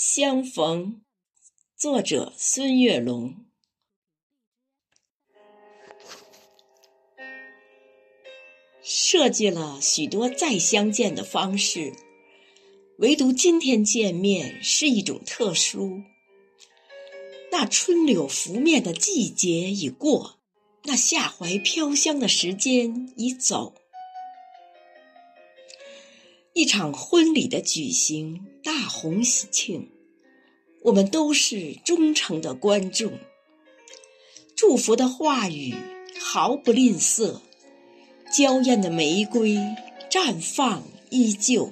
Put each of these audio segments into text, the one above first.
相逢，作者孙月龙。设计了许多再相见的方式，唯独今天见面是一种特殊。那春柳拂面的季节已过，那夏槐飘香的时间已走。一场婚礼的举行，大红喜庆，我们都是忠诚的观众。祝福的话语毫不吝啬，娇艳的玫瑰绽放依旧。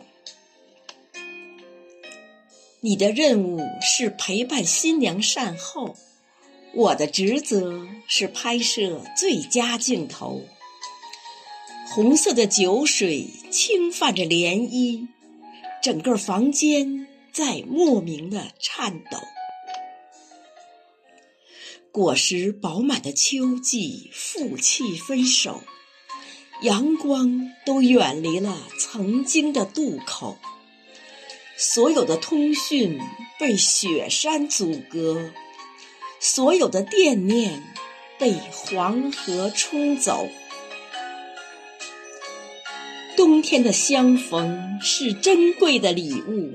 你的任务是陪伴新娘善后，我的职责是拍摄最佳镜头。红色的酒水轻泛着涟漪，整个房间在莫名的颤抖。果实饱满的秋季负气分手，阳光都远离了曾经的渡口，所有的通讯被雪山阻隔，所有的惦念被黄河冲走。冬天的相逢是珍贵的礼物，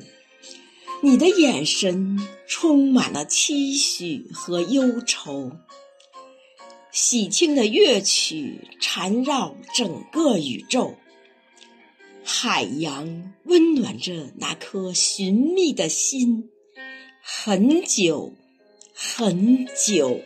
你的眼神充满了期许和忧愁。喜庆的乐曲缠绕整个宇宙，海洋温暖着那颗寻觅的心，很久，很久。